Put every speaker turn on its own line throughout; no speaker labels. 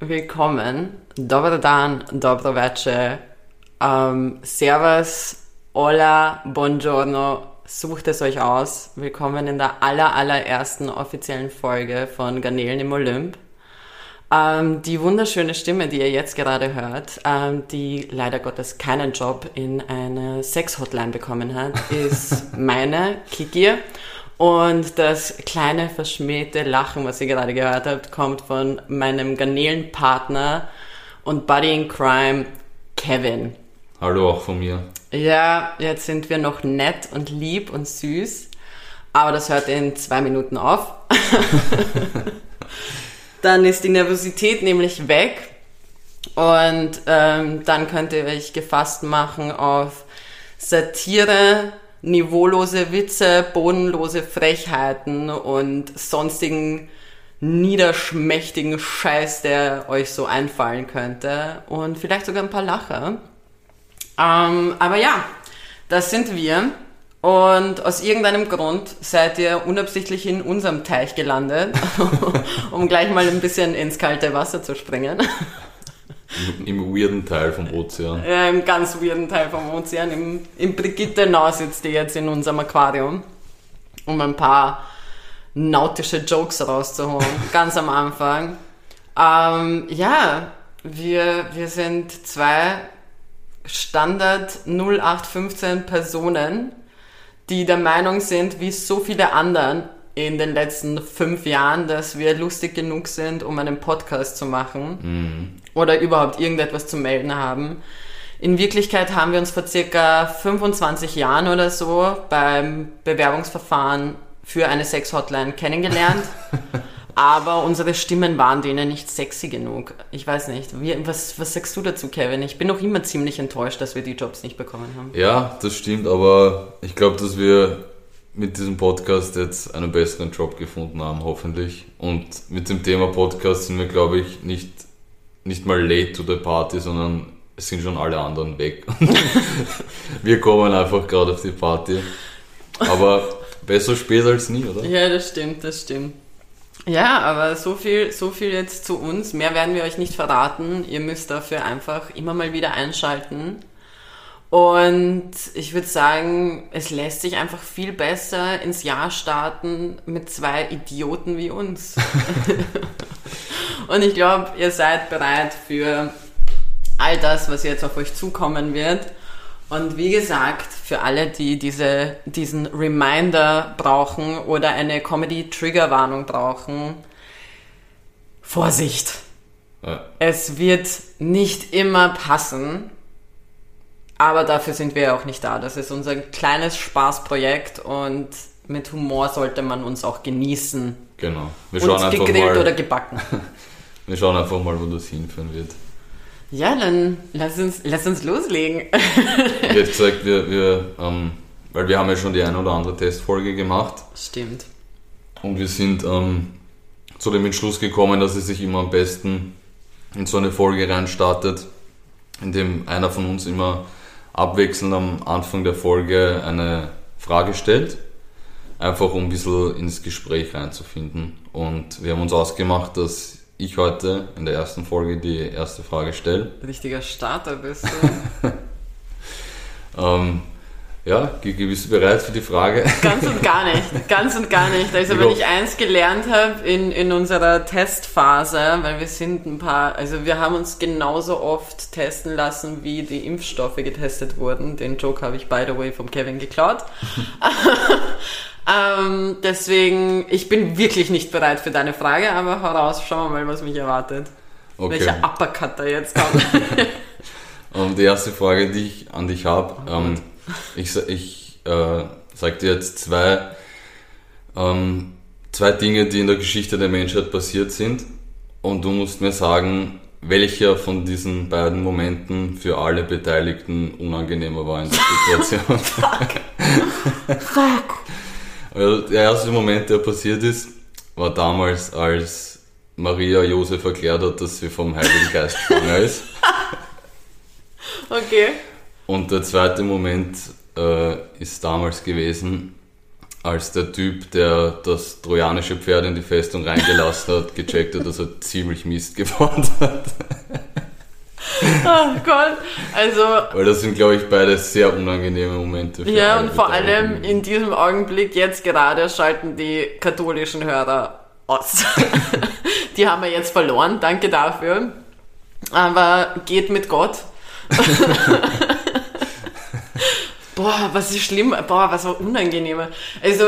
Willkommen, dobar dan, dobro večer, ähm, servus, hola, buongiorno, sucht es euch aus. Willkommen in der aller, allerersten offiziellen Folge von Garnelen im Olymp. Ähm, die wunderschöne Stimme, die ihr jetzt gerade hört, ähm, die leider Gottes keinen Job in eine Sex-Hotline bekommen hat, ist meine, Kiki. Und das kleine verschmähte Lachen, was ihr gerade gehört habt, kommt von meinem Garnelenpartner und Buddy in Crime, Kevin.
Hallo auch von mir.
Ja, jetzt sind wir noch nett und lieb und süß, aber das hört in zwei Minuten auf. dann ist die Nervosität nämlich weg und ähm, dann könnt ihr euch gefasst machen auf Satire, niveaulose Witze, bodenlose Frechheiten und sonstigen niederschmächtigen Scheiß, der euch so einfallen könnte und vielleicht sogar ein paar Lacher. Ähm, aber ja, das sind wir. Und aus irgendeinem Grund seid ihr unabsichtlich in unserem Teich gelandet, um gleich mal ein bisschen ins kalte Wasser zu springen.
Im, weirden Teil vom Ozean.
Ja, im ganz weirden Teil vom Ozean. Im, im Brigittenau sitzt ihr jetzt in unserem Aquarium, um ein paar nautische Jokes rauszuholen, ganz am Anfang. Ähm, ja, wir, wir sind zwei Standard 0815 Personen, die der Meinung sind, wie so viele anderen in den letzten fünf Jahren, dass wir lustig genug sind, um einen Podcast zu machen mhm. Oder überhaupt irgendetwas zu melden haben. In Wirklichkeit haben wir uns vor circa 25 Jahren oder so beim Bewerbungsverfahren für eine Sex-Hotline kennengelernt. aber unsere Stimmen waren denen nicht sexy genug. Ich weiß nicht. Wie, was, was sagst du dazu, Kevin? Ich bin noch immer ziemlich enttäuscht, dass wir die Jobs nicht bekommen haben.
Ja, das stimmt, aber ich glaube, dass wir mit diesem Podcast jetzt einen besseren Job gefunden haben, hoffentlich. Und mit dem Thema Podcast sind wir, glaube ich, nicht, nicht mal late to the party, sondern es sind schon alle anderen weg. wir kommen einfach gerade auf die Party. Aber besser spät als nie, oder?
Ja, das stimmt, das stimmt. Ja, aber so viel, so viel jetzt zu uns. Mehr werden wir euch nicht verraten. Ihr müsst dafür einfach immer mal wieder einschalten. Und ich würde sagen, es lässt sich einfach viel besser ins Jahr starten mit zwei Idioten wie uns. Und ich glaube, ihr seid bereit für all das, was jetzt auf euch zukommen wird. Und wie gesagt, für alle, die diese, diesen Reminder brauchen oder eine Comedy-Trigger-Warnung brauchen, Vorsicht! Ja. Es wird nicht immer passen, aber dafür sind wir ja auch nicht da. Das ist unser kleines Spaßprojekt und mit Humor sollte man uns auch genießen.
Genau.
Wir schauen uns gegrillt mal, oder gebacken.
wir schauen einfach mal, wo das hinführen wird.
Ja, dann lass uns, lass uns loslegen.
ich hätte gesagt, wir, wir ähm, weil wir haben ja schon die eine oder andere Testfolge gemacht.
Stimmt.
Und wir sind ähm, zu dem Entschluss gekommen, dass es sich immer am besten in so eine Folge reinstartet, in dem einer von uns immer abwechselnd am Anfang der Folge eine Frage stellt, einfach um ein bisschen ins Gespräch reinzufinden. Und wir haben uns ausgemacht, dass ich heute in der ersten Folge die erste Frage stelle.
Richtiger Starter bist du.
ähm, ja, bist du bereit für die Frage?
Ganz und gar nicht, ganz und gar nicht. Also wenn ich eins gelernt habe in, in unserer Testphase, weil wir sind ein paar, also wir haben uns genauso oft testen lassen, wie die Impfstoffe getestet wurden. Den Joke habe ich by the way vom Kevin geklaut. Ähm, deswegen, ich bin wirklich nicht bereit für deine Frage, aber heraus, schauen wir mal, was mich erwartet. Okay. Welcher Uppercut da jetzt kommt.
Und die erste Frage, die ich an dich habe, oh ähm, ich, ich äh, sage dir jetzt zwei, ähm, zwei Dinge, die in der Geschichte der Menschheit passiert sind und du musst mir sagen, welcher von diesen beiden Momenten für alle Beteiligten unangenehmer war in der Situation. Fuck. Fuck. Also der erste Moment, der passiert ist, war damals, als Maria Josef erklärt hat, dass sie vom Heiligen Geist schwanger ist.
Okay.
Und der zweite Moment äh, ist damals gewesen, als der Typ, der das trojanische Pferd in die Festung reingelassen hat, gecheckt hat, dass er ziemlich Mist gebaut hat.
Oh Gott, also
Weil das sind, glaube ich, beide sehr unangenehme Momente. Für
ja und vor allem in diesem Augenblick jetzt gerade schalten die katholischen Hörer aus. die haben wir jetzt verloren, danke dafür. Aber geht mit Gott. Boah, was ist schlimm, boah, was war unangenehmer. Also,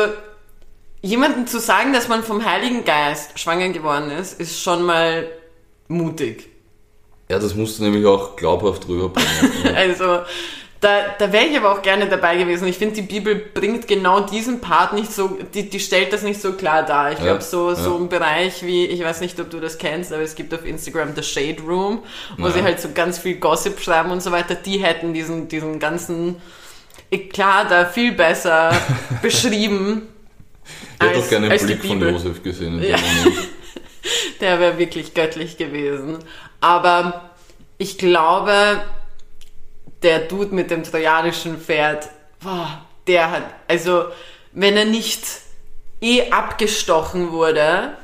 jemandem zu sagen, dass man vom Heiligen Geist schwanger geworden ist, ist schon mal mutig.
Ja, das musst du nämlich auch glaubhaft rüberbringen.
Also, da, da wäre ich aber auch gerne dabei gewesen. Ich finde, die Bibel bringt genau diesen Part nicht so, die, die stellt das nicht so klar dar. Ich
Ja,
glaube, so, so
ja.
ein Bereich wie, ich weiß nicht, ob du das kennst, aber es gibt auf Instagram The Shade Room, wo
Ja.
sie halt so ganz viel Gossip schreiben und so weiter. Die hätten diesen, diesen ganzen Eklat da viel besser beschrieben.
Ich hätte doch gerne einen Blick von. Josef gesehen. In dem
Ja.
Moment.
Der wäre wirklich göttlich gewesen. Aber ich glaube, der Dude mit dem trojanischen Pferd, boah, der hat, also wenn er nicht eh abgestochen wurde,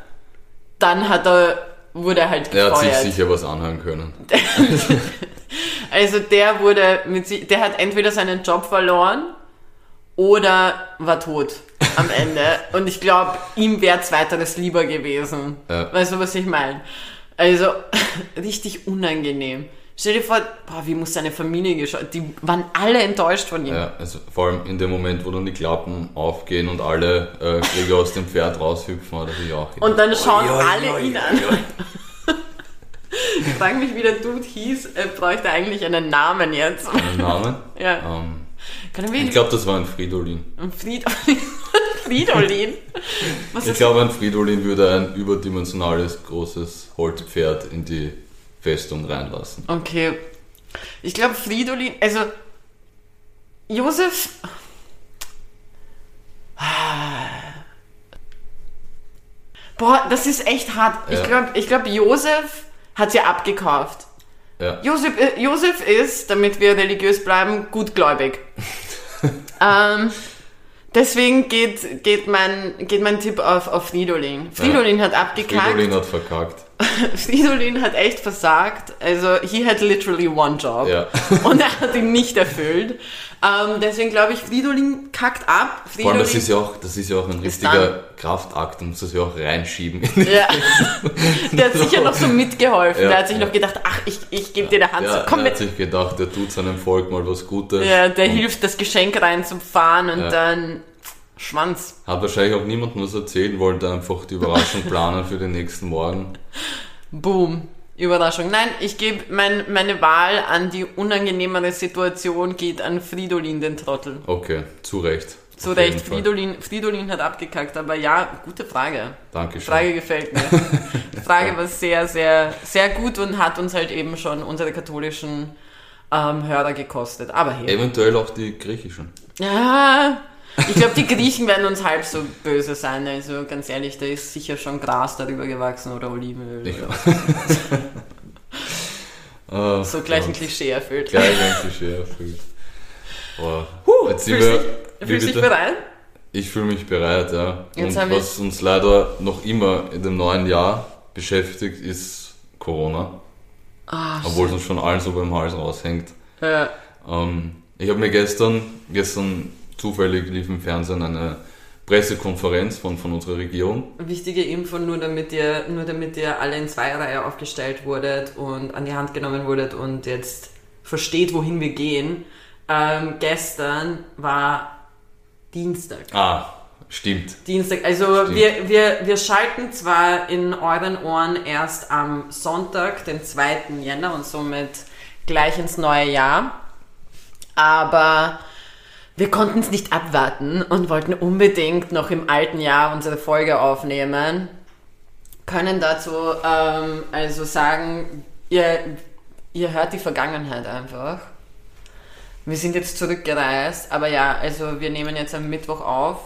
dann hat er, wurde er halt
Er hat sich
gefeuert.
sicher was anhören können.
Also der wurde mit sich, der hat entweder seinen Job verloren oder war tot am Ende. Und ich glaube, ihm wäre zweiteres lieber gewesen.
Ja.
Weißt du, was ich meine? Also, richtig unangenehm. Stell dir vor, boah, wie muss seine Familie geschaut? Die waren alle enttäuscht von ihm.
Ja, also vor allem in dem Moment, wo dann die Klappen aufgehen und alle äh, Krieger aus dem Pferd raushüpfen, hat er auch gedacht,
Und dann schauen
oi, oi,
alle
oi,
ihn
oi,
an. Ich frage mich, wie der Dude hieß. Er bräuchte eigentlich einen Namen jetzt.
Einen Namen?
Ja.
Ähm, ich glaube, das war ein Fridolin.
ihn Friedolin? Friedolin? Was
Ich glaube, ein Fridolin würde ein überdimensionales, großes Holzpferd in die Festung reinlassen.
Okay. Ich glaube, Fridolin, also Josef. Boah, das ist echt hart. Ich
Ja.
glaube, ich glaub, Josef hat sie abgekauft.
Ja.
Josef, äh, Josef ist, damit wir religiös bleiben, gutgläubig. Ähm, deswegen geht, geht, mein, geht mein Tipp auf, auf Fridolin. Fridolin hat abgekackt.
Fridolin hat verkackt.
Fridolin hat echt versagt. Also, he had literally one job.
Ja.
Und er hat ihn nicht erfüllt. Ähm, deswegen glaube ich, Fridolin kackt ab.
Vor
Fridolin,
allem, das ist ja auch, das ist ja auch ein richtiger Kraftakt, du musst das ja auch reinschieben.
ja. Der hat sicher noch so mitgeholfen.
Ja.
Der hat sich noch gedacht, ach, ich, ich gebe dir die Hand.
Ja,
komm
er
mit.
hat sich gedacht, der tut seinem Volk mal was Gutes.
Ja, der
Und
hilft, das Geschenk reinzufahren und
Ja.
dann Schwanz.
Hat wahrscheinlich auch niemandem was erzählen, wollte einfach die Überraschung planen für den nächsten Morgen.
Boom. Überraschung. Nein, ich gebe mein, meine Wahl an die unangenehmere Situation geht an Fridolin, den Trottel.
Okay, zu Recht.
Zu
Auf
Recht. Fridolin, Fridolin hat abgekackt, aber ja, gute Frage.
Dankeschön.
Frage gefällt mir. Die Frage war sehr, sehr, sehr gut und hat uns halt eben schon unsere katholischen ähm, Hörer gekostet. Aber hey.
Eventuell auch die griechischen.
Ja, ich glaube, die Griechen werden uns halb so böse sein. Also ganz ehrlich, da ist sicher schon Gras darüber gewachsen oder Olivenöl.
Ich-
Oder
Ah,
so gleich ein
Gott.
Klischee erfüllt.
Gleich ein Klischee erfüllt. Boah.
Huh,
Jetzt sind
fühlst
wir-
dich, bereit?
Ich fühle mich bereit, ja.
Jetzt
Und was uns leider noch immer in dem neuen Jahr beschäftigt, ist Corona.
Ah,
Obwohl es uns schon allen so beim Hals raushängt.
ja.
Ähm, ich habe mir gestern, gestern zufällig lief im Fernsehen eine Pressekonferenz von, von unserer Regierung.
Wichtige Info, nur damit ihr, nur damit ihr alle in Zweierreihe aufgestellt wurdet und an die Hand genommen wurdet und jetzt versteht, wohin wir gehen. Ähm, gestern war Dienstag.
Ah, stimmt.
Dienstag, also
Stimmt.
wir, wir, wir schalten zwar in euren Ohren erst am Sonntag, den 2. Jänner und somit gleich ins neue Jahr, aber wir konnten es nicht abwarten und wollten unbedingt noch im alten Jahr unsere Folge aufnehmen. Können dazu ähm, also sagen, ihr, ihr hört die Vergangenheit einfach. Wir sind jetzt zurückgereist, aber ja, also wir nehmen jetzt am Mittwoch auf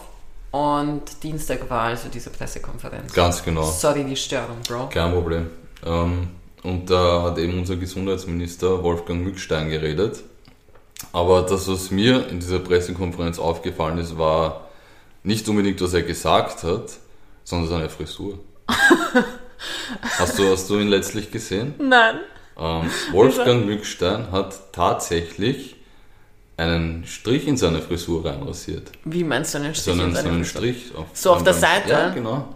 und Dienstag war also diese Pressekonferenz.
Ganz genau.
Sorry die Störung, Bro.
Kein Problem. Ähm, und da hat eben unser Gesundheitsminister Wolfgang Mückstein geredet. Aber das, was mir in dieser Pressekonferenz aufgefallen ist, war nicht unbedingt, was er gesagt hat, sondern seine Frisur. hast, du, hast du ihn letztlich gesehen?
Nein.
Ähm, Wolfgang Mückstein hat tatsächlich einen Strich in seine Frisur reinrasiert.
Wie meinst du einen Strich?
So einen,
in
so
deine
einen? Strich. Auf,
So auf der Seite?
Ja, genau.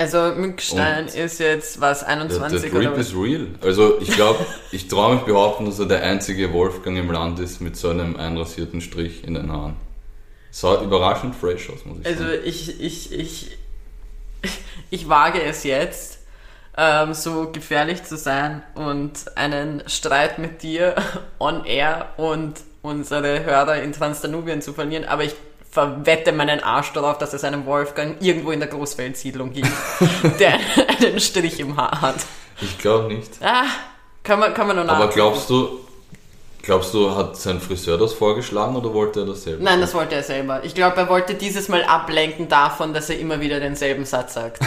Also Mückstein
Und
ist jetzt was,
Der,
21
der
oder
Drip
was?
ist real. Also ich glaube, ich traue mich behaupten, dass er der einzige Wolfgang im Land ist mit so einem einrasierten Strich in den Haaren. Sah überraschend fresh aus, muss ich
Also
sagen.
ich, ich, ich, ich wage es jetzt, ähm, so gefährlich zu sein und einen Streit mit dir on air und unsere Hörer in Transdanubien zu verlieren, aber ich verwette meinen Arsch darauf, dass es einen Wolfgang irgendwo in der Großfeldsiedlung gibt, der einen Strich im Haar hat.
Ich glaube nicht.
Ah, kann man, kann man nur
Aber
nachgucken.
glaubst du, glaubst du, hat sein Friseur das vorgeschlagen oder wollte er das selber?
Nein, das wollte er selber. Ich glaube, er wollte dieses Mal ablenken davon, dass er immer wieder denselben Satz sagt.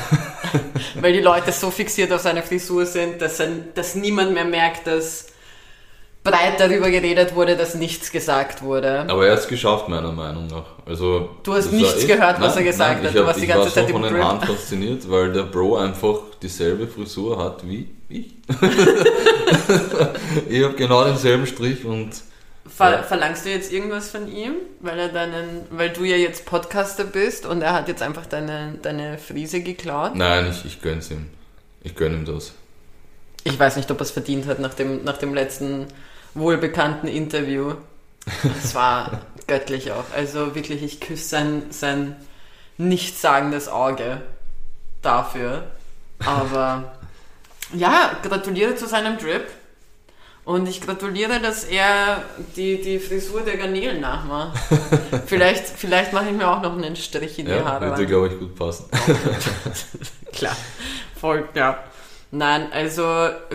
Weil die Leute so fixiert auf seine Frisur sind, dass, er, dass niemand mehr merkt, dass breit darüber geredet wurde, dass nichts gesagt wurde.
Aber er hat es geschafft, meiner Meinung nach. Also,
Du hast nichts gehört, was er gesagt
nein,
hat.
Ich
Du
hab,
warst die ganze
war
Zeit
so von den. Haaren fasziniert, weil der Bro einfach dieselbe Frisur hat wie ich. ich habe genau denselben Strich und
Ver
Ja.
Verlangst du jetzt irgendwas von ihm? Weil er deinen, weil du ja jetzt Podcaster bist und er hat jetzt einfach deine, deine Frise geklaut?
nein, ich, ich gönn's ihm. Ich gönn ihm das.
Ich weiß nicht, ob er es verdient hat nach dem, nach dem letzten wohlbekannten Interview. Es war göttlich auch. Also wirklich, ich küsse sein, sein nichtssagendes Auge dafür. Aber ja, gratuliere zu seinem Drip. Und ich gratuliere, dass er die, die Frisur der Garnelen nachmacht. vielleicht, vielleicht mache ich mir auch noch einen Strich in die
Ja,
Haare.
würde, glaube ich, gut passen.
Klar, voll, ja. Nein, also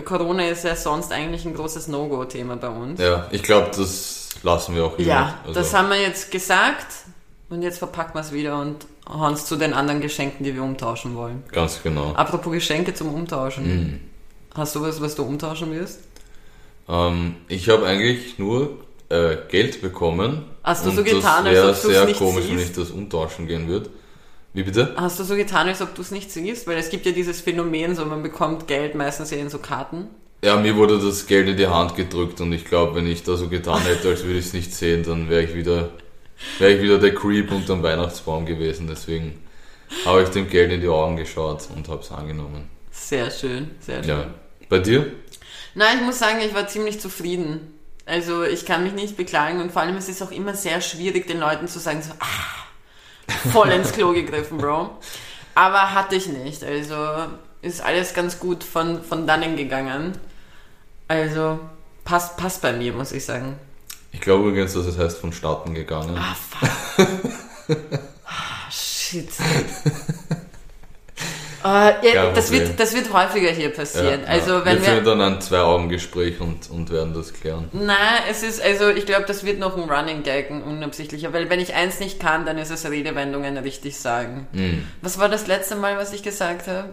Corona ist ja sonst eigentlich ein großes No-Go-Thema bei uns.
Ja, ich glaube, das lassen wir auch hier.
Ja,
Also,
das haben wir jetzt gesagt und jetzt verpacken wir es wieder und hauen es zu den anderen Geschenken, die wir umtauschen wollen.
Ganz genau.
Apropos Geschenke zum Umtauschen.
Mhm.
Hast du was, was du umtauschen wirst?
Ähm, ich habe eigentlich nur äh, Geld bekommen.
Hast du so getan, als ob du's
sehr
nicht
komisch, wenn
siehst?
ich das umtauschen gehen würde. Wie bitte?
Hast du so getan, als ob du es nicht siehst? Weil es gibt ja dieses Phänomen, so man bekommt Geld meistens in so Karten.
Ja, mir wurde das Geld in die Hand gedrückt und ich glaube, wenn ich da so getan hätte, als würde ich es nicht sehen, dann wäre ich wieder wäre ich wieder der Creep unterm Weihnachtsbaum gewesen. Deswegen habe ich dem Geld in die Augen geschaut und habe es angenommen.
Sehr schön, sehr schön.
Ja. Bei dir?
Nein, ich muss sagen, ich war ziemlich zufrieden. Also ich kann mich nicht beklagen und vor allem es ist auch immer sehr schwierig, den Leuten zu sagen, so, ah, voll ins Klo gegriffen, Bro. Aber hatte ich nicht. Also ist alles ganz gut von, von dannen gegangen. Also passt, passt bei mir, muss ich sagen.
Ich glaube übrigens, dass es heißt von Starten gegangen.
Ah, fuck. Ah, shit. Äh, ja, das,
Problem.
wird, das wird häufiger hier passieren. also wenn
wir
wir,
führen dann ein Zwei-Augen-Gespräch und, und werden das klären.
Nein, es ist, also ich glaube, das wird noch ein Running Gag, ein unabsichtlicher, weil wenn ich eins nicht kann, dann ist es Redewendungen richtig sagen.
Mhm.
Was war das letzte Mal, was ich gesagt habe?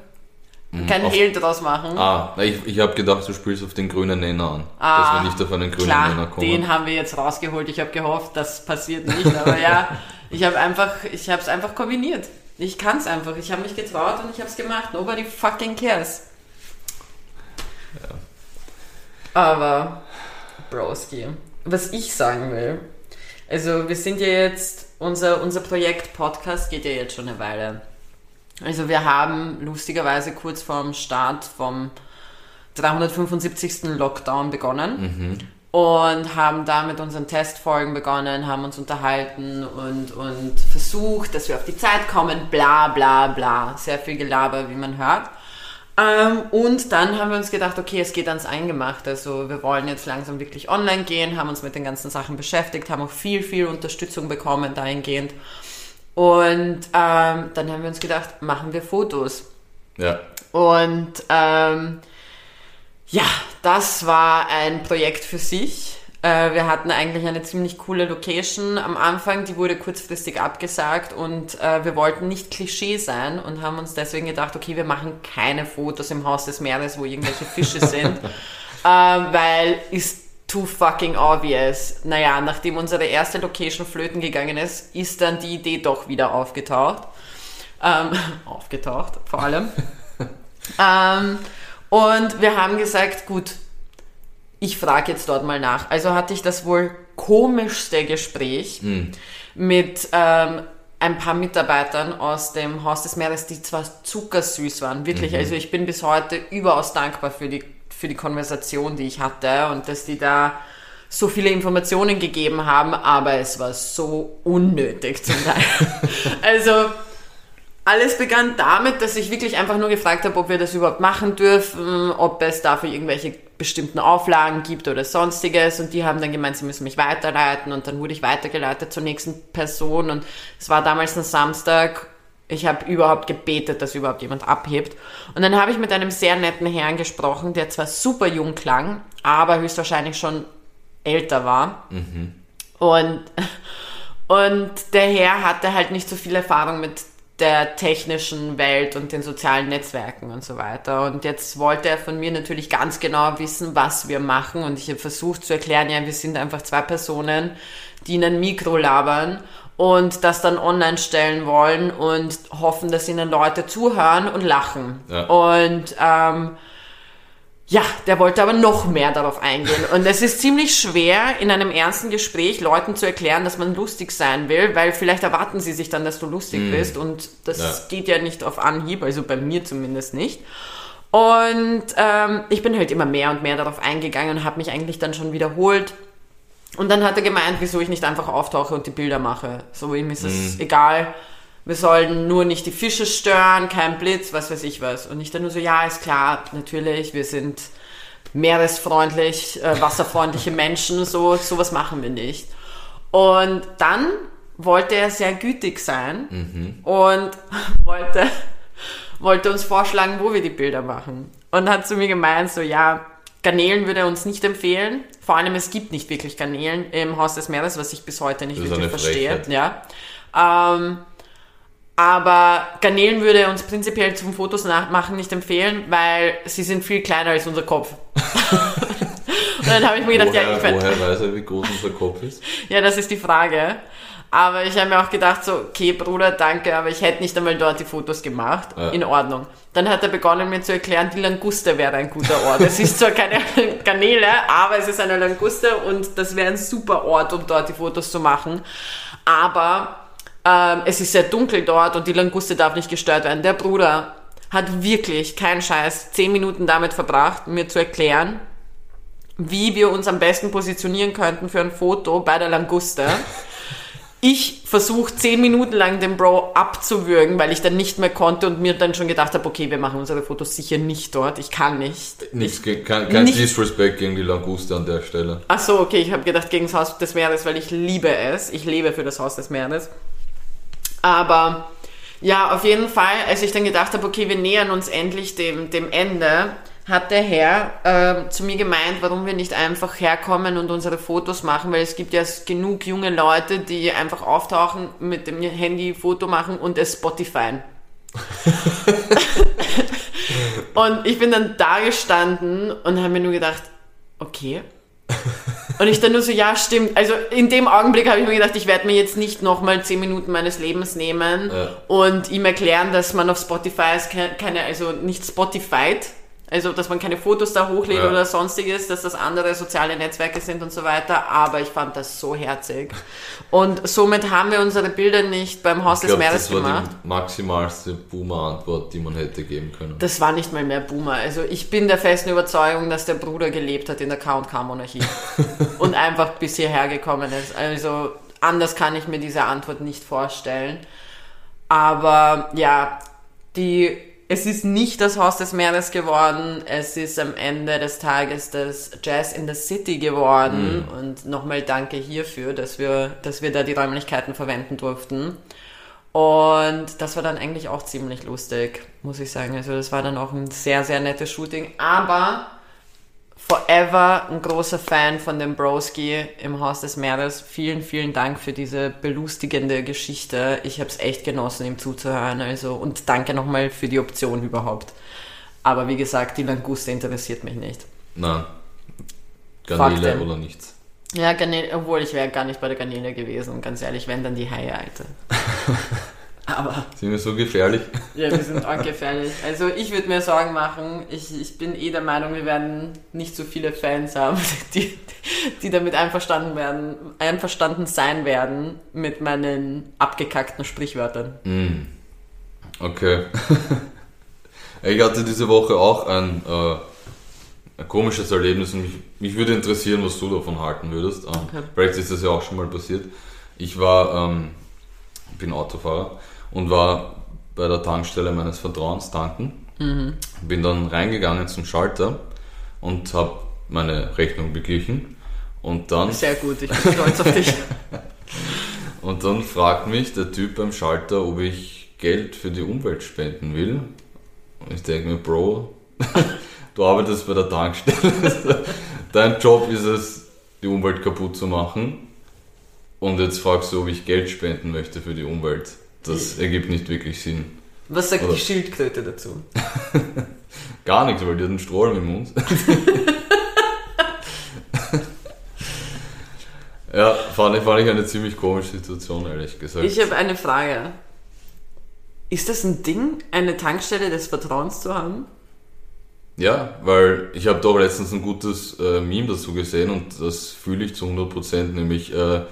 Kein
auf-
Hehl draus machen.
Ah, ich, ich habe gedacht, du spielst auf den grünen Nenner an.
Ah,
dass wir nicht auf einen grünen Nenner
Klar,
kommen.
den haben wir jetzt rausgeholt. Ich habe gehofft, das passiert nicht, aber ja, ich habe einfach, ich habe es einfach kombiniert. Ich kann es einfach. Ich habe mich getraut und ich habe es gemacht. Nobody fucking cares. Aber, Broski, was ich sagen will, also wir sind ja jetzt, unser, unser Projekt Podcast geht ja jetzt schon eine Weile. Also wir haben lustigerweise kurz vorm Start vom 375. Lockdown begonnen und haben da mit unseren Testfolgen begonnen, haben uns unterhalten und, und versucht, dass wir auf die Zeit kommen, bla bla bla. Sehr viel Gelaber, wie man hört. Ähm, und dann haben wir uns gedacht, okay, es geht ans Eingemachte. Also wir wollen jetzt langsam wirklich online gehen, haben uns mit den ganzen Sachen beschäftigt, haben auch viel, viel Unterstützung bekommen dahingehend. Und ähm, dann haben wir uns gedacht, machen wir Fotos.
Ja,
Und ähm, ja, das war ein Projekt für sich. Äh, wir hatten eigentlich eine ziemlich coole Location am Anfang, die wurde kurzfristig abgesagt und äh, wir wollten nicht Klischee sein und haben uns deswegen gedacht, okay, wir machen keine Fotos im Haus des Meeres, wo irgendwelche Fische sind, äh, weil ist too fucking obvious. Naja, nachdem unsere erste Location flöten gegangen ist, ist dann die Idee doch wieder aufgetaucht. Ähm, aufgetaucht, vor allem. ähm, und wir haben gesagt, gut, ich frage jetzt dort mal nach. Also hatte ich das wohl komischste Gespräch
Hm.
mit ähm, ein paar Mitarbeitern aus dem Haus des Meeres, die zwar zuckersüß waren, wirklich. Also ich bin bis heute überaus dankbar für die, für die Konversation, die ich hatte und dass die da so viele Informationen gegeben haben, aber es war so unnötig zum Teil. also alles begann damit, dass ich wirklich einfach nur gefragt habe, ob wir das überhaupt machen dürfen, ob es dafür irgendwelche bestimmten Auflagen gibt oder sonstiges. Und die haben dann gemeint, sie müssen mich weiterleiten. Und dann wurde ich weitergeleitet zur nächsten Person. Und es war damals ein Samstag. Ich habe überhaupt gebetet, dass überhaupt jemand abhebt. Und dann habe ich mit einem sehr netten Herrn gesprochen, der zwar super jung klang, aber höchstwahrscheinlich schon älter war. Und, und der Herr hatte halt nicht so viel Erfahrung mit der technischen Welt und den sozialen Netzwerken und so weiter. Und jetzt wollte er von mir natürlich ganz genau wissen, was wir machen. Und ich habe versucht zu erklären, ja, wir sind einfach zwei Personen, die in ein Mikro labern und das dann online stellen wollen und hoffen, dass ihnen Leute zuhören und lachen.
Ja.
Und ähm, ja, der wollte aber noch mehr darauf eingehen. Und es ist ziemlich schwer, in einem ernsten Gespräch Leuten zu erklären, dass man lustig sein will, weil vielleicht erwarten sie sich dann, dass du lustig bist. Und das
Ja.
geht ja nicht auf Anhieb, also bei mir zumindest nicht. Und ähm, ich bin halt immer mehr und mehr darauf eingegangen und habe mich eigentlich dann schon wiederholt. Und dann hat er gemeint, wieso ich nicht einfach auftauche und die Bilder mache. So ihm ist es egal. Wir sollen nur nicht die Fische stören, kein Blitz, was weiß ich was. Und ich dann nur so, ja, ist klar, natürlich, wir sind meeresfreundlich, äh, wasserfreundliche Menschen, so sowas machen wir nicht. Und dann wollte er sehr gütig sein und wollte, wollte uns vorschlagen, wo wir die Bilder machen. Und hat zu mir gemeint, so, ja, Garnelen würde er uns nicht empfehlen. Vor allem, es gibt nicht wirklich Garnelen im Haus des Meeres, was ich bis heute nicht
Das
wirklich verstehe. Ja. Ähm, aber Garnelen würde uns prinzipiell zum Fotos nachmachen nicht empfehlen, weil sie sind viel kleiner als unser Kopf. Und dann habe ich mir gedacht, ja,
woher,
ich werd-
woher weiß er, wie groß unser Kopf ist?
ja, das ist die Frage. Aber ich habe mir auch gedacht, so, okay, Bruder, danke, aber ich hätte nicht einmal dort die Fotos gemacht.
Ja.
In Ordnung. Dann hat er begonnen, mir zu erklären, die Languste wäre ein guter Ort. Es ist zwar keine Kanäle, aber es ist eine Languste und das wäre ein super Ort, um dort die Fotos zu machen. Aber ähm, es ist sehr dunkel dort und die Languste darf nicht gestört werden. Der Bruder hat wirklich, kein Scheiß, zehn Minuten damit verbracht, mir zu erklären, wie wir uns am besten positionieren könnten für ein Foto bei der Languste. Ich versuche zehn Minuten lang den Bro abzuwürgen, weil ich dann nicht mehr konnte und mir dann schon gedacht habe, okay, wir machen unsere Fotos sicher nicht dort. Ich kann nicht.
Nichts, ge- kein, kein
Nicht-
Disrespect gegen die Languste an der Stelle.
Ach so, okay, ich habe gedacht gegen das Haus des Meeres, weil ich liebe es. Ich lebe für das Haus des Meeres. Aber ja, auf jeden Fall, als ich dann gedacht habe, okay, wir nähern uns endlich dem, dem Ende, hat der Herr ähm, zu mir gemeint, warum wir nicht einfach herkommen und unsere Fotos machen, weil es gibt ja genug junge Leute, die einfach auftauchen, mit dem Handy Foto machen und es Spotify. und ich bin dann da gestanden und habe mir nur gedacht, okay. Und ich dann nur so, ja, stimmt. Also in dem Augenblick habe ich mir gedacht, ich werde mir jetzt nicht nochmal 10 Minuten meines Lebens nehmen
Ja.
und ihm erklären, dass man auf Spotify ist ke- keine, also nicht Spotified, also dass man keine Fotos da hochlädt
Ja.
oder sonstiges, dass das andere soziale Netzwerke sind und so weiter. Aber ich fand das so herzig. Und somit haben wir unsere Bilder nicht beim Haus
Ich
des
glaube,
Meeres
das war
gemacht.
die maximalste Boomer-Antwort, die man hätte geben können.
Das war nicht mal mehr Boomer. Also ich bin der festen Überzeugung, dass der Bruder gelebt hat in der K&K-Monarchie und einfach bis hierher gekommen ist. Also anders kann ich mir diese Antwort nicht vorstellen. Aber ja, die, es ist nicht das Haus des Meeres geworden. Es ist am Ende des Tages das Jazz in the City geworden. Und nochmal danke hierfür, dass wir, dass wir da die Räumlichkeiten verwenden durften. Und das war dann eigentlich auch ziemlich lustig, muss ich sagen. Also das war dann auch ein sehr, sehr nettes Shooting. Aber forever ein großer Fan von dem Broski im Haus des Meeres. Vielen, vielen Dank für diese belustigende Geschichte. Ich habe es echt genossen, ihm zuzuhören. Also und danke nochmal für die Option überhaupt. Aber wie gesagt, die Languste interessiert mich nicht.
Nein. Garnele
Fakten.
oder nichts.
Ja, Garnele, obwohl ich wäre gar nicht bei der Garnele gewesen, ganz ehrlich, wenn dann die Haie, Alter. Aber
Sind wir so gefährlich?
ja, wir sind auch gefährlich. Also ich würde mir Sorgen machen. Ich, ich bin eh der Meinung, wir werden nicht so viele Fans haben, die, die damit einverstanden werden, einverstanden sein werden mit meinen abgekackten Sprichwörtern.
Mm. Okay. ich hatte diese Woche auch ein, äh, ein komisches Erlebnis und mich, mich würde interessieren, was du davon halten würdest. Ähm,
Okay.
Vielleicht ist das ja auch schon mal passiert. Ich war, ähm, bin Autofahrer und war bei der Tankstelle meines Vertrauens tanken. Bin dann reingegangen zum Schalter und habe meine Rechnung beglichen. Und dann
Sehr gut, ich bin stolz auf dich.
Und dann fragt mich der Typ beim Schalter, ob ich Geld für die Umwelt spenden will. Und ich denke mir, Bro, du arbeitest bei der Tankstelle. Dein Job ist es, die Umwelt kaputt zu machen. Und jetzt fragst du, ob ich Geld spenden möchte für die Umwelt. Das ergibt nicht wirklich Sinn.
Was sagt
Oder-
die Schildkröte dazu?
Gar nichts, weil die hat einen Strohhalm im Mund. ja, fand ich, fand ich eine ziemlich komische Situation, ehrlich gesagt.
Ich habe eine Frage. Ist das ein Ding, eine Tankstelle des Vertrauens zu haben?
Ja, weil ich habe doch letztens ein gutes äh, Meme dazu gesehen und das fühle ich zu 100%, nämlich äh,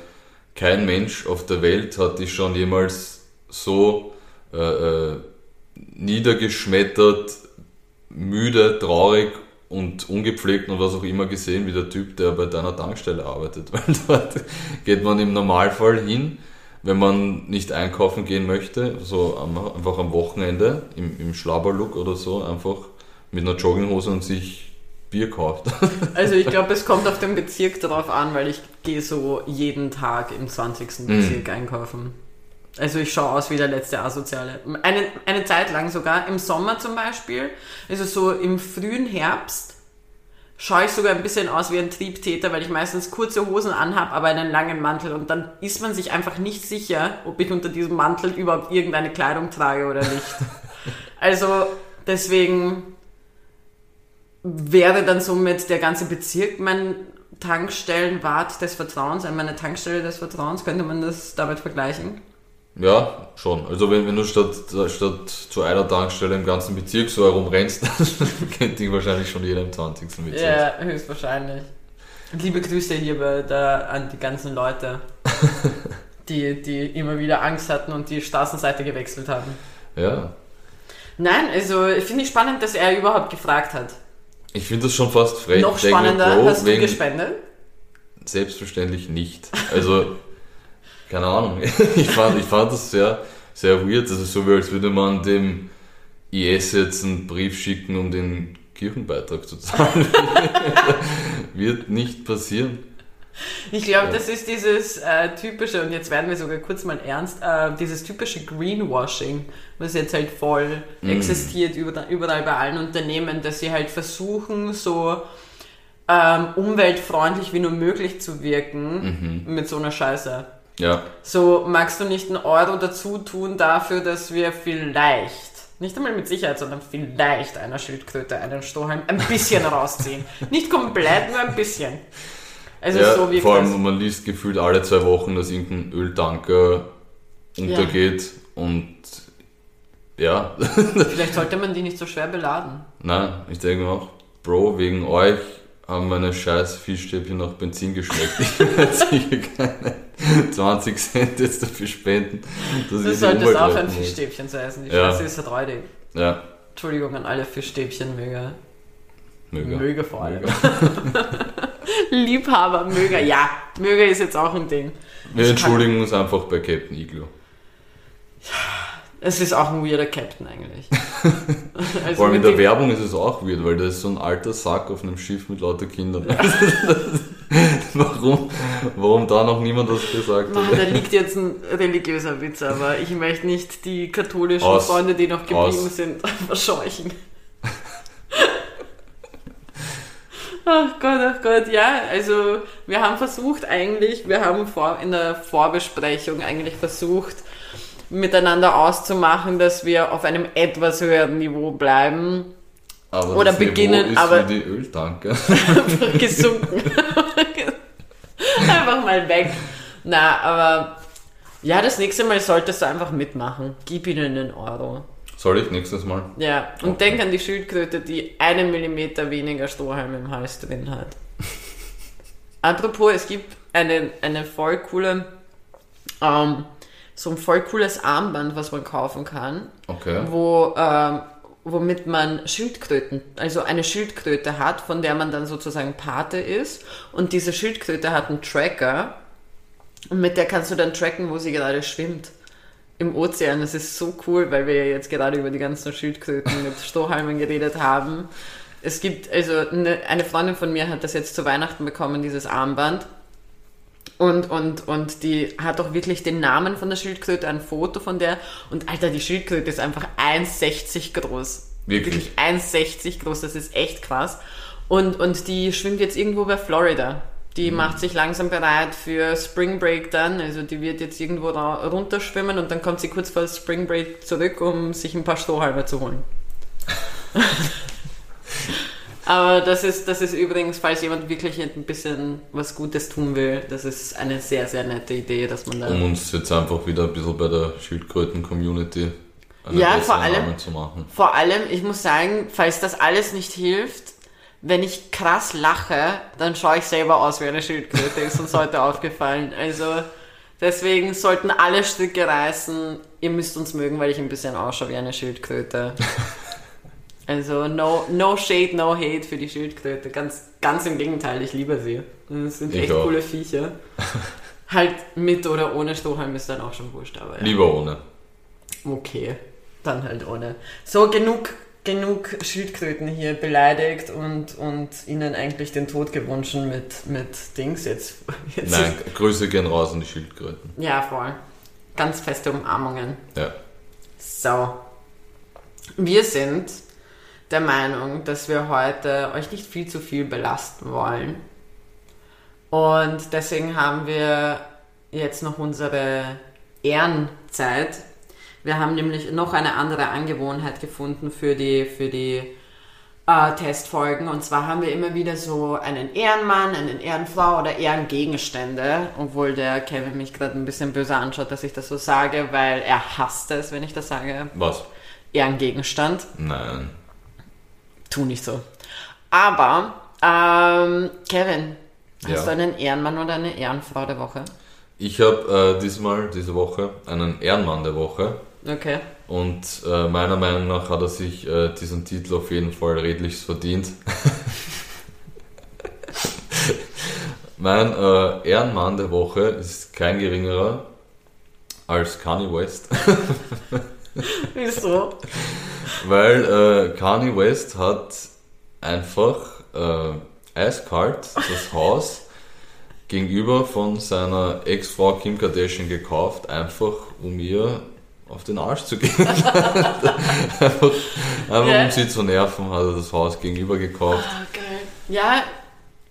kein Mensch auf der Welt hat dich schon jemals so äh, äh, niedergeschmettert, müde, traurig und ungepflegt und was auch immer gesehen wie der Typ, der bei deiner Tankstelle arbeitet. Weil dort geht man im Normalfall hin, wenn man nicht einkaufen gehen möchte, so am, einfach am Wochenende im, im Schlabberlook oder so, einfach mit einer Jogginghose und sich Bier kauft.
Also ich glaube, es kommt auf den Bezirk darauf an, weil ich gehe so jeden Tag im 20.
Mhm.
Bezirk einkaufen. Also ich schaue aus wie der letzte Asoziale. Eine, eine Zeit lang sogar, im Sommer zum Beispiel, also so im frühen Herbst, schaue ich sogar ein bisschen aus wie ein Triebtäter, weil ich meistens kurze Hosen anhab, aber einen langen Mantel und dann ist man sich einfach nicht sicher, ob ich unter diesem Mantel überhaupt irgendeine Kleidung trage oder nicht. Also deswegen wäre dann somit der ganze Bezirk mein Tankstellenwart des Vertrauens, also meine Tankstelle des Vertrauens, könnte man das damit vergleichen?
Ja, schon. Also wenn, wenn du statt, statt zu einer Tankstelle im ganzen Bezirk so herumrennst, dann kennt dich wahrscheinlich schon jeder im 20. Bezirk.
Ja, höchstwahrscheinlich. Liebe Grüße hier an die ganzen Leute, die, die immer wieder Angst hatten und die Straßenseite gewechselt haben.
Ja.
Nein, also finde ich spannend, dass er überhaupt gefragt hat.
Ich finde das schon fast frech.
Noch
Ich mir,
spannender,
Bro,
hast du gespendet?
Selbstverständlich nicht. Also, keine Ahnung. Ich fand, ich fand das sehr, sehr weird. Das ist so, wie als würde man dem IS jetzt einen Brief schicken, um den Kirchenbeitrag zu zahlen. Wird nicht passieren.
Ich glaube, das ist dieses äh, typische, und jetzt werden wir sogar kurz mal ernst, äh, dieses typische Greenwashing, was jetzt halt voll existiert überall, überall bei allen Unternehmen, dass sie halt versuchen, so ähm, umweltfreundlich wie nur möglich zu wirken mit so einer Scheiße.
Ja,
So, magst du nicht einen Euro dazu tun dafür, dass wir vielleicht, nicht einmal mit Sicherheit, sondern vielleicht einer Schildkröte einen Strohhalm ein bisschen rausziehen. Nicht komplett, nur ein bisschen. Also
ja
so wie
vor allem man liest gefühlt alle zwei Wochen, dass irgendein Öltanker untergeht und ja,
Vielleicht sollte man die nicht so schwer beladen.
nein, ich denke auch, Bro, wegen euch haben meine scheiß Fischstäbchen nach Benzin geschmeckt. Ich werde sicher keine 20 Cent jetzt dafür spenden, dass
Du solltest auch ein. Fischstäbchen zu essen. Die
Ja.
Scheiße ist räudig.
Ja,
Entschuldigung an alle Fischstäbchenmöger.
möge.
Möge vor allem. Liebhaber, Möger. Ja, Möger ist jetzt auch ein Ding.
Wir entschuldigen uns einfach bei Captain Iglo.
Es ist auch ein weirder Captain eigentlich. also
Vor allem in der Werbung ist es auch weird, weil da ist so ein alter Sack auf einem Schiff mit lauter Kindern. warum, warum da noch niemand was gesagt hat?
da liegt jetzt ein religiöser Witz, aber ich möchte nicht die katholischen
Aus.
Freunde, die noch geblieben
Aus.
sind, verscheuchen. Ach Gott, ach Gott, ja, also wir haben versucht eigentlich, wir haben vor, in der Vorbesprechung eigentlich versucht, miteinander auszumachen, dass wir auf einem etwas höheren Niveau bleiben.
Aber
Oder
Niveau
beginnen,
ist
aber-
wie die Öltanke.
einfach gesunken. einfach mal weg. Na, aber ja, das nächste Mal solltest du einfach mitmachen. Gib ihnen einen Euro.
Soll ich nächstes Mal?
Ja, und
Okay.
denk an die Schildkröte, die einen Millimeter weniger Strohhalm im Hals drin hat. Apropos, es gibt eine, eine voll coole, ähm, so ein voll cooles Armband, was man kaufen kann,
Okay.
wo, ähm, womit man Schildkröten, also eine Schildkröte hat, von der man dann sozusagen Pate ist. Und diese Schildkröte hat einen Tracker und mit der kannst du dann tracken, wo sie gerade schwimmt. Im Ozean. Das ist so cool, weil wir ja jetzt gerade über die ganzen Schildkröten mit Strohhalmen geredet haben. Es gibt, also eine, eine Freundin von mir hat das jetzt zu Weihnachten bekommen, dieses Armband. Und, und, und die hat auch wirklich den Namen von der Schildkröte, ein Foto von der. Und Alter, die Schildkröte ist einfach 1,60 groß.
Wirklich?
1,60 groß, das ist echt krass. Und, und die schwimmt jetzt irgendwo bei Florida. Die macht sich langsam bereit für Spring Break dann. Also die wird jetzt irgendwo da runterschwimmen und dann kommt sie kurz vor Spring Break zurück, um sich ein paar Strohhalme zu holen. Aber das ist, das ist übrigens, falls jemand wirklich ein bisschen was Gutes tun will, das ist eine sehr, sehr nette Idee, dass man da.
Um uns jetzt einfach wieder ein bisschen bei der Schildkröten-Community
Ja, vor allem-
Namen zu machen.
Vor allem, ich muss sagen, falls das alles nicht hilft, wenn ich krass lache, dann schaue ich selber aus wie eine Schildkröte, ist uns heute aufgefallen. Also deswegen sollten alle Stücke reißen. Ihr müsst uns mögen, weil ich ein bisschen ausschaue wie eine Schildkröte. Also no, no shade, no hate für die Schildkröte. Ganz, ganz im Gegenteil, ich liebe sie. Das sind
Ich
echt
auch.
coole Viecher. halt mit oder ohne Strohhalm ist dann auch schon wurscht, aber ja.
Lieber ohne.
Okay, dann halt ohne. So, genug, genug Schildkröten hier beleidigt und, und ihnen eigentlich den Tod gewünscht mit, mit Dings jetzt. jetzt
Nein, Grüße gehen raus an die Schildkröten.
Ja, voll. Ganz feste Umarmungen.
Ja.
So. Wir sind der Meinung, dass wir heute euch nicht viel zu viel belasten wollen. Und deswegen haben wir jetzt noch unsere Ehrenzeit. Wir haben nämlich noch eine andere Angewohnheit gefunden für die, für die äh, Testfolgen. Und zwar haben wir immer wieder so einen Ehrenmann, einen Ehrenfrau oder Ehrengegenstände. Obwohl der Kevin mich gerade ein bisschen böse anschaut, dass ich das so sage, weil er hasst es, wenn ich das sage.
Was?
Ehrengegenstand.
Nein.
Tu nicht so. Aber, ähm, Kevin, hast
Ja.
du einen Ehrenmann oder eine Ehrenfrau der Woche?
Ich habe äh, diesmal, diese Woche, einen Ehrenmann der Woche.
Okay.
Und äh, meiner Meinung nach hat er sich äh, diesen Titel auf jeden Fall redlichst verdient. mein äh, Ehrenmann der Woche ist kein geringerer als Kanye West.
Wieso?
Weil äh, Kanye West hat einfach äh, eiskalt das Haus gegenüber von seiner Ex-Frau Kim Kardashian gekauft, einfach um ihr auf den Arsch zu gehen. einfach einfach
Ja.
um sie zu nerven, hat er das Haus gegenüber gekauft.
Ah, geil. Ja,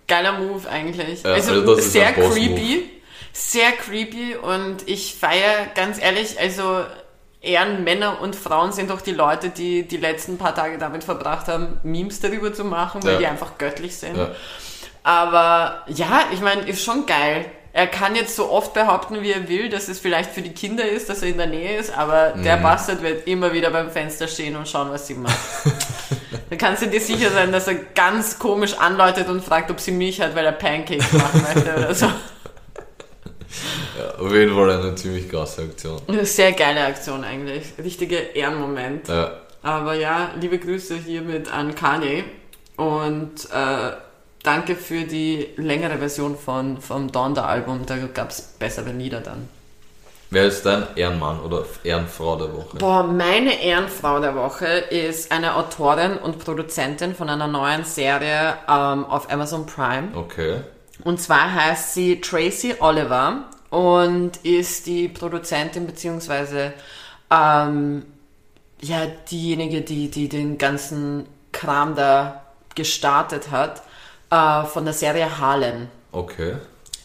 geiler Move eigentlich.
Ja,
also,
also
sehr creepy. Sehr creepy und ich feiere ganz ehrlich, also Ehrenmänner und Frauen sind doch die Leute, die die letzten paar Tage damit verbracht haben, Memes darüber zu machen, weil
Ja.
die einfach göttlich sind.
Ja.
Aber ja, ich meine, ist schon geil. Er kann jetzt so oft behaupten, wie er will, dass es vielleicht für die Kinder ist, dass er in der Nähe ist, aber der
Mhm.
Bastard wird immer wieder beim Fenster stehen und schauen, was sie macht. da kannst du dir sicher sein, dass er ganz komisch anläutet und fragt, ob sie Milch hat, weil er Pancakes machen möchte oder so.
Ja, auf jeden Fall eine ziemlich krasse Aktion.
Eine sehr geile Aktion eigentlich. Richtige Ehrenmoment.
Ja,
Aber ja, liebe Grüße hiermit an Kanye und äh, danke für die längere Version von, vom Donda-Album. Da gab es bessere Lieder dann.
wer ist dein Ehrenmann oder Ehrenfrau der Woche?
Boah, meine Ehrenfrau der Woche ist eine Autorin und Produzentin von einer neuen Serie ähm, auf Amazon Prime.
Okay.
Und zwar heißt sie Tracy Oliver und ist die Produzentin beziehungsweise ähm, ja diejenige, die, die den ganzen Kram da gestartet hat äh, von der Serie Harlem.
Okay.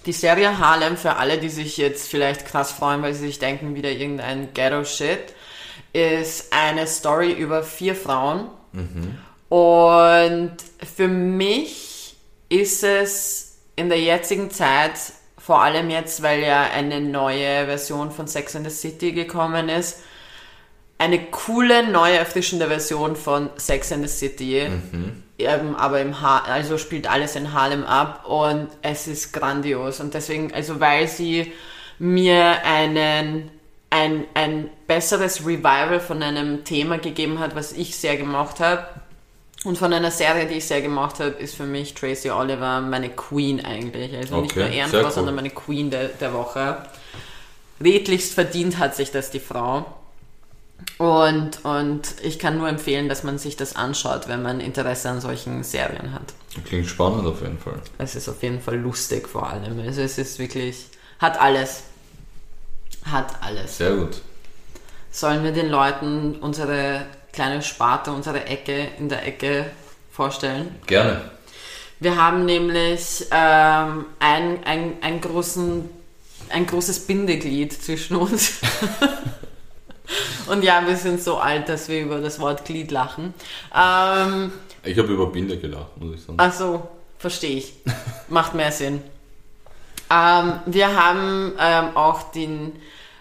Die Serie Harlem, für alle, die sich jetzt vielleicht krass freuen, weil sie sich denken, wieder irgendein Ghetto-Shit, ist eine Story über vier Frauen. Und für mich ist es in der jetzigen Zeit, vor allem jetzt, weil ja eine neue Version von Sex and the City gekommen ist, eine coole, neue, erfrischende Version von Sex and the City. Mhm. Eben, aber im ha also spielt alles in Harlem ab und es ist grandios. Und deswegen, also weil sie mir einen, ein, ein besseres Revival von einem Thema gegeben hat, was ich sehr gemacht habe. Und von einer Serie, die ich sehr gemacht habe, ist für mich Tracy Oliver meine Queen eigentlich. Also okay, nicht nur Ehrenfrau, cool. sondern meine Queen der, der Woche. Redlichst verdient hat sich das die Frau. Und, und ich kann nur empfehlen, dass man sich das anschaut, wenn man Interesse an solchen Serien hat.
Klingt spannend auf jeden Fall.
Es ist auf jeden Fall lustig vor allem. Also es ist wirklich, hat alles. Hat alles.
Sehr gut.
Sollen wir den Leuten unsere kleine Sparte, unsere Ecke in der Ecke vorstellen?
Gerne.
Wir haben nämlich ähm, ein, ein, ein, großen, ein großes Bindeglied zwischen uns. Und ja, wir sind so alt, dass wir über das Wort Glied lachen. Ähm,
ich habe über Binder gelacht, muss ich sagen.
Ach so, verstehe ich. Macht mehr Sinn. Ähm, wir haben ähm, auch den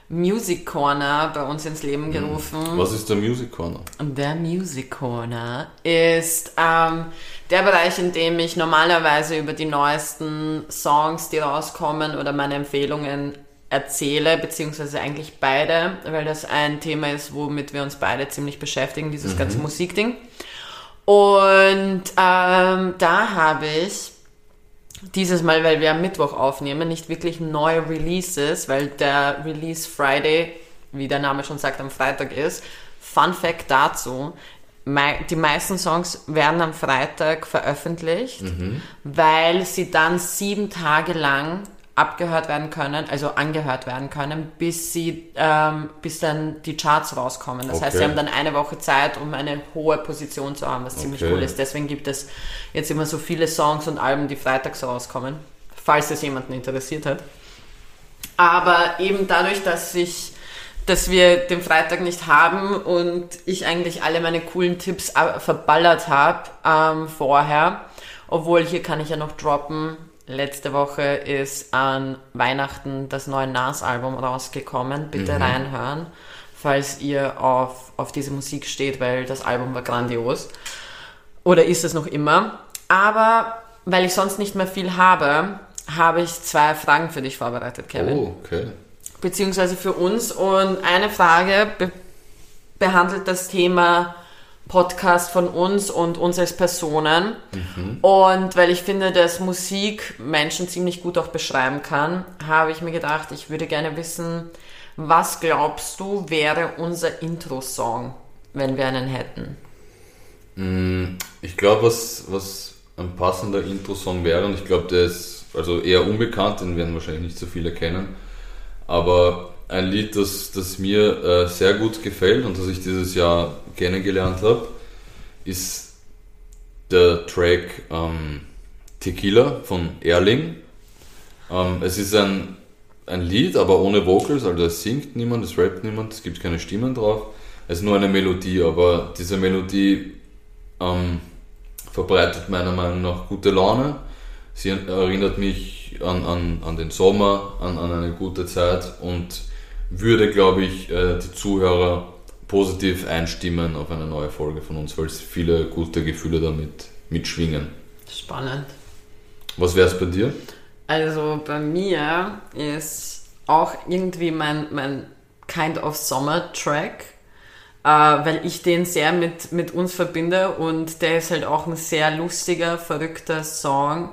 Music Corner bei uns ins Leben hm. gerufen.
Was ist der Music Corner?
Der Music Corner ist ähm, der Bereich, in dem ich normalerweise über die neuesten Songs, die rauskommen oder meine Empfehlungen erzähle, beziehungsweise eigentlich beide, weil das ein Thema ist, womit wir uns beide ziemlich beschäftigen, dieses mhm. ganze Musikding. Und ähm, da habe ich dieses Mal, weil wir am Mittwoch aufnehmen, nicht wirklich neue Releases, weil der Release Friday, wie der Name schon sagt, am Freitag ist. Fun Fact dazu, die meisten Songs werden am Freitag veröffentlicht, mhm. weil sie dann sieben Tage lang abgehört werden können, also angehört werden können, bis sie, ähm, bis dann die Charts rauskommen. Das okay. heißt, sie haben dann eine Woche Zeit, um eine hohe Position zu haben, was ziemlich okay. cool ist. Deswegen gibt es jetzt immer so viele Songs und Alben, die freitags rauskommen, falls es jemanden interessiert hat. Aber eben dadurch, dass ich dass wir den Freitag nicht haben und ich eigentlich alle meine coolen Tipps äh, verballert habe ähm, vorher, obwohl hier kann ich ja noch droppen, Letzte Woche ist an Weihnachten das neue Nas-Album rausgekommen. Bitte mhm. reinhören, falls ihr auf, auf diese Musik steht, weil das Album war grandios. Oder ist es noch immer. Aber weil ich sonst nicht mehr viel habe, habe ich zwei Fragen für dich vorbereitet, Kevin.
Oh, okay.
Beziehungsweise für uns. Und eine Frage be behandelt das Thema Podcast von uns und uns als Personen. Mhm. Und weil ich finde, dass Musik Menschen ziemlich gut auch beschreiben kann, habe ich mir gedacht, ich würde gerne wissen, was glaubst du wäre unser Intro-Song, wenn wir einen hätten?
Mm, ich glaube, was, was ein passender Intro-Song wäre, und ich glaube, der ist also eher unbekannt, den werden wahrscheinlich nicht so viele kennen, aber ein Lied, das, das mir äh, sehr gut gefällt und das ich dieses Jahr kennengelernt habe, ist der Track ähm, Tequila von Erling. Ähm, es ist ein, ein Lied, aber ohne Vocals, also es singt niemand, es rappt niemand, es gibt keine Stimmen drauf. Es ist nur eine Melodie, aber diese Melodie ähm, verbreitet meiner Meinung nach gute Laune. Sie erinnert mich an, an, an den Sommer, an, an eine gute Zeit und würde, glaube ich, äh, die Zuhörer positiv einstimmen auf eine neue Folge von uns, weil es viele gute Gefühle damit mitschwingen.
Spannend.
Was wäre es bei dir?
Also bei mir ist auch irgendwie mein, mein Kind of Summer Track, äh, weil ich den sehr mit, mit uns verbinde und der ist halt auch ein sehr lustiger, verrückter Song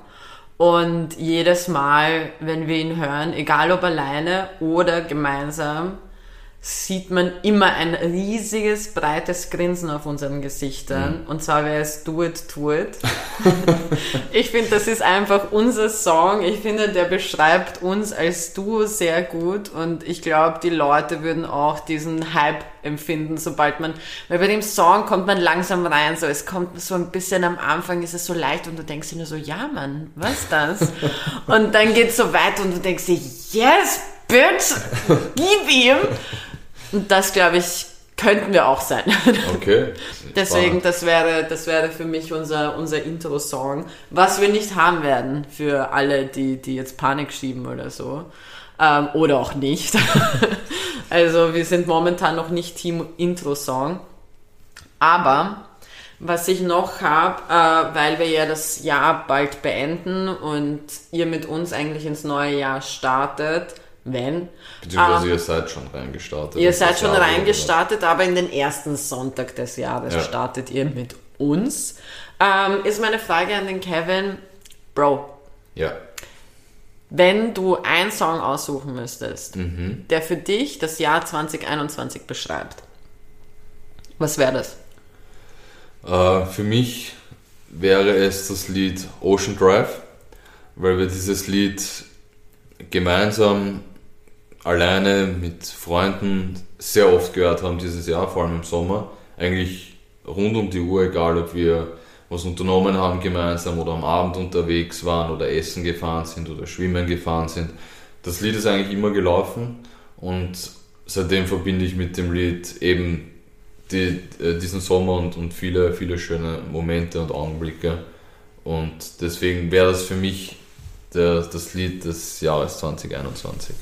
und jedes Mal, wenn wir ihn hören, egal ob alleine oder gemeinsam, sieht man immer ein riesiges, breites Grinsen auf unseren Gesichtern. Mhm. Und zwar wäre es Do It, Do It. ich finde, das ist einfach unser Song. Ich finde, der beschreibt uns als Duo sehr gut. Und ich glaube, die Leute würden auch diesen Hype empfinden, sobald man, weil bei dem Song kommt man langsam rein, so, es kommt so ein bisschen am Anfang, ist es so leicht und du denkst dir nur so, ja Mann, was das? und dann geht es so weit und du denkst dir, yes, bitch, gib ihm! Und das, glaube ich, könnten wir auch sein.
Okay.
Deswegen, das wäre, das wäre für mich unser, unser Intro-Song, was wir nicht haben werden für alle, die, die jetzt Panik schieben oder so. Ähm, oder auch nicht. also wir sind momentan noch nicht Team Intro-Song. Aber was ich noch habe, äh, weil wir ja das Jahr bald beenden und ihr mit uns eigentlich ins neue Jahr startet, wenn.
Beziehungsweise ähm, ihr seid schon reingestartet.
Ihr seid schon Jahr reingestartet, aber in den ersten Sonntag des Jahres ja. startet ihr mit uns. Ähm, ist meine Frage an den Kevin, Bro.
Ja.
Wenn du einen Song aussuchen müsstest, mhm. der für dich das Jahr 2021 beschreibt, was wäre das?
Äh, für mich wäre es das Lied Ocean Drive, weil wir dieses Lied gemeinsam alleine mit Freunden sehr oft gehört haben dieses Jahr, vor allem im Sommer. Eigentlich rund um die Uhr, egal ob wir was unternommen haben gemeinsam oder am Abend unterwegs waren oder essen gefahren sind oder schwimmen gefahren sind. Das Lied ist eigentlich immer gelaufen und seitdem verbinde ich mit dem Lied eben die, äh, diesen Sommer und, und viele, viele schöne Momente und Augenblicke. Und deswegen wäre das für mich der, das Lied des Jahres 2021.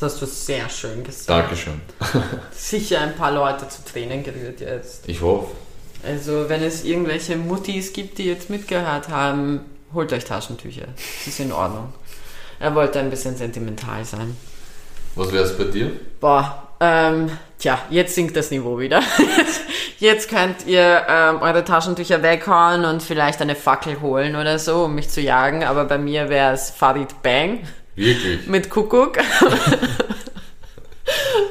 Das hast du sehr schön gesagt.
Dankeschön.
Sicher ein paar Leute zu Tränen gerührt jetzt.
Ich hoffe.
Also, wenn es irgendwelche Muttis gibt, die jetzt mitgehört haben, holt euch Taschentücher. Das ist in Ordnung. Er wollte ein bisschen sentimental sein.
Was wäre es bei dir?
Boah, ähm, tja, jetzt sinkt das Niveau wieder. jetzt könnt ihr ähm, eure Taschentücher weghauen und vielleicht eine Fackel holen oder so, um mich zu jagen. Aber bei mir wäre es Farid Bang.
Wirklich?
Mit Kuckuck.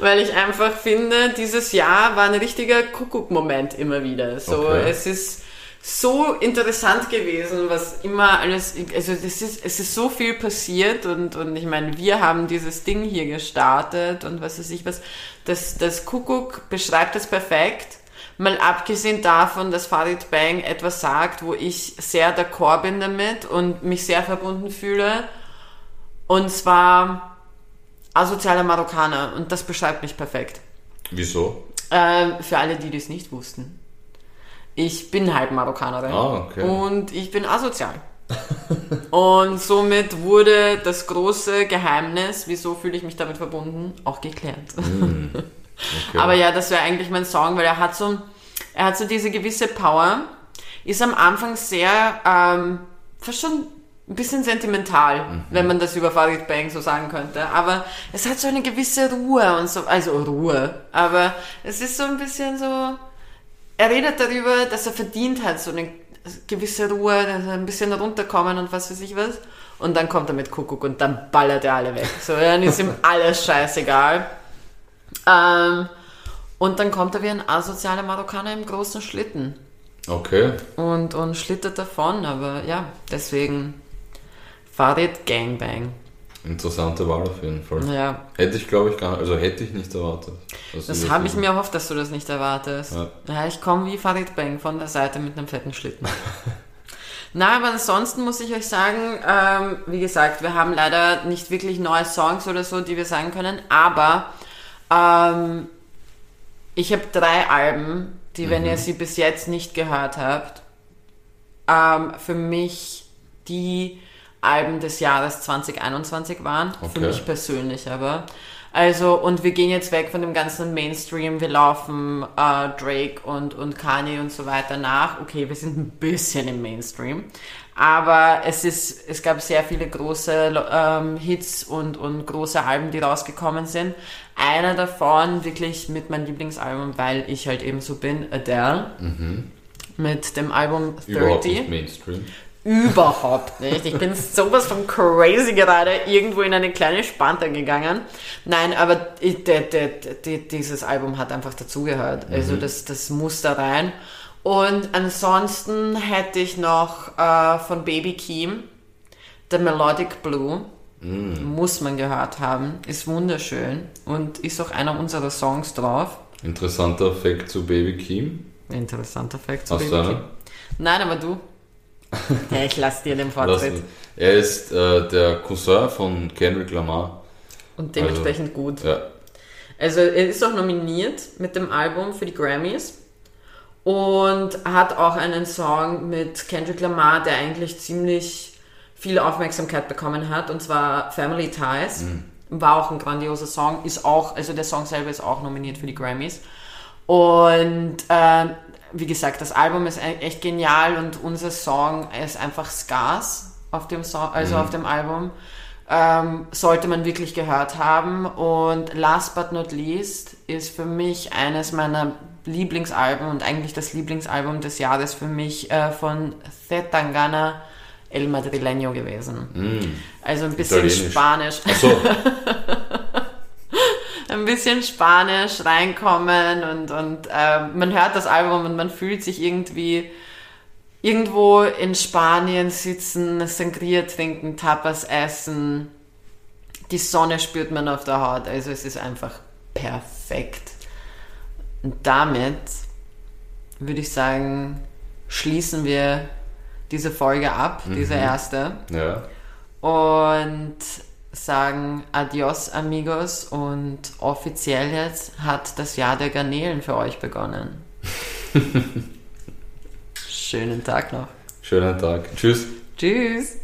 Weil ich einfach finde, dieses Jahr war ein richtiger Kuckuck-Moment immer wieder. So, okay. es ist so interessant gewesen, was immer alles, also das ist, es ist so viel passiert und, und ich meine, wir haben dieses Ding hier gestartet und was weiß ich was, das, das Kuckuck beschreibt es perfekt. Mal abgesehen davon, dass Farid Bang etwas sagt, wo ich sehr d'accord bin damit und mich sehr verbunden fühle und zwar asozialer Marokkaner. Und das beschreibt mich perfekt.
Wieso?
Ähm, für alle, die das nicht wussten. Ich bin halb Marokkanerin.
Ah, okay.
Und ich bin asozial. und somit wurde das große Geheimnis, wieso fühle ich mich damit verbunden, auch geklärt. Mm, okay. Aber ja, das wäre eigentlich mein Song, weil er hat so, er hat so diese gewisse Power, ist am Anfang sehr, ähm, fast schon ein bisschen sentimental, mhm. wenn man das über Farid Bang so sagen könnte. Aber es hat so eine gewisse Ruhe und so, also Ruhe. Aber es ist so ein bisschen so, er redet darüber, dass er verdient hat, so eine gewisse Ruhe, dass er ein bisschen runterkommen und was weiß ich was. Und dann kommt er mit Kuckuck und dann ballert er alle weg. So, dann ist ihm alles scheißegal. Ähm, und dann kommt er wie ein asozialer Marokkaner im großen Schlitten.
Okay.
Und, und schlittert davon, aber ja, deswegen Farid Gangbang.
Interessante Wahl auf jeden Fall.
Ja.
Hätte ich, glaube ich, gar nicht, also hätte ich nicht erwartet.
Das habe ich mir erhofft, dass du das nicht erwartest. Ja, ja ich komme wie Farid Bang von der Seite mit einem fetten Schlitten. Na, aber ansonsten muss ich euch sagen, ähm, wie gesagt, wir haben leider nicht wirklich neue Songs oder so, die wir sagen können, aber ähm, ich habe drei Alben, die, mhm. wenn ihr sie bis jetzt nicht gehört habt, ähm, für mich die Alben des Jahres 2021 waren. Okay. Für mich persönlich aber. Also, und wir gehen jetzt weg von dem ganzen Mainstream. Wir laufen äh, Drake und, und Kanye und so weiter nach. Okay, wir sind ein bisschen im Mainstream. Aber es ist, es gab sehr viele große ähm, Hits und, und große Alben, die rausgekommen sind. Einer davon wirklich mit meinem Lieblingsalbum, weil ich halt eben so bin, Adele. Mhm. Mit dem Album 30.
Überhaupt nicht Mainstream.
Überhaupt nicht. Ich bin sowas von crazy gerade irgendwo in eine kleine Spanta gegangen. Nein, aber de, de, de, dieses Album hat einfach dazugehört. Also mhm. Also das, das muss da rein. Und ansonsten hätte ich noch äh, von Baby Keem The Melodic Blue. Mm. Muss man gehört haben. Ist wunderschön und ist auch einer unserer Songs drauf.
Interessanter Fakt zu Baby Keem.
Interessanter Fakt zu
Hast
Baby Keem. Nein, aber du. Ja, ich lasse dir den Vortritt.
Er ist äh, der Cousin von Kendrick Lamar.
Und dementsprechend also, gut.
Ja.
Also er ist auch nominiert mit dem Album für die Grammys und hat auch einen Song mit Kendrick Lamar, der eigentlich ziemlich viel Aufmerksamkeit bekommen hat, und zwar Family Ties. Mhm. War auch ein grandioser Song, ist auch, also der Song selber ist auch nominiert für die Grammys. Und äh, wie gesagt, das Album ist e-, echt genial und unser Song ist einfach Scars auf dem Song, also mhm. auf dem Album. Ähm, sollte man wirklich gehört haben. Und last but not least ist für mich eines meiner Lieblingsalben und eigentlich das Lieblingsalbum des Jahres für mich äh, von Zetangana El Madrileño gewesen. Mm, also ein bisschen Spanisch. Ach so. ein bisschen Spanisch reinkommen und, und äh, man hört das Album und man fühlt sich irgendwie irgendwo in Spanien sitzen, Sangria trinken, Tapas essen. Die Sonne spürt man auf der Haut. Also es ist einfach perfekt. Und damit würde ich sagen, schließen wir diese Folge ab, mhm. diese erste.
Ja.
Und sagen Adios, amigos. Und offiziell jetzt hat das Jahr der Garnelen für euch begonnen. Schönen Tag noch.
Schönen Tag. Tschüss.
Tschüss.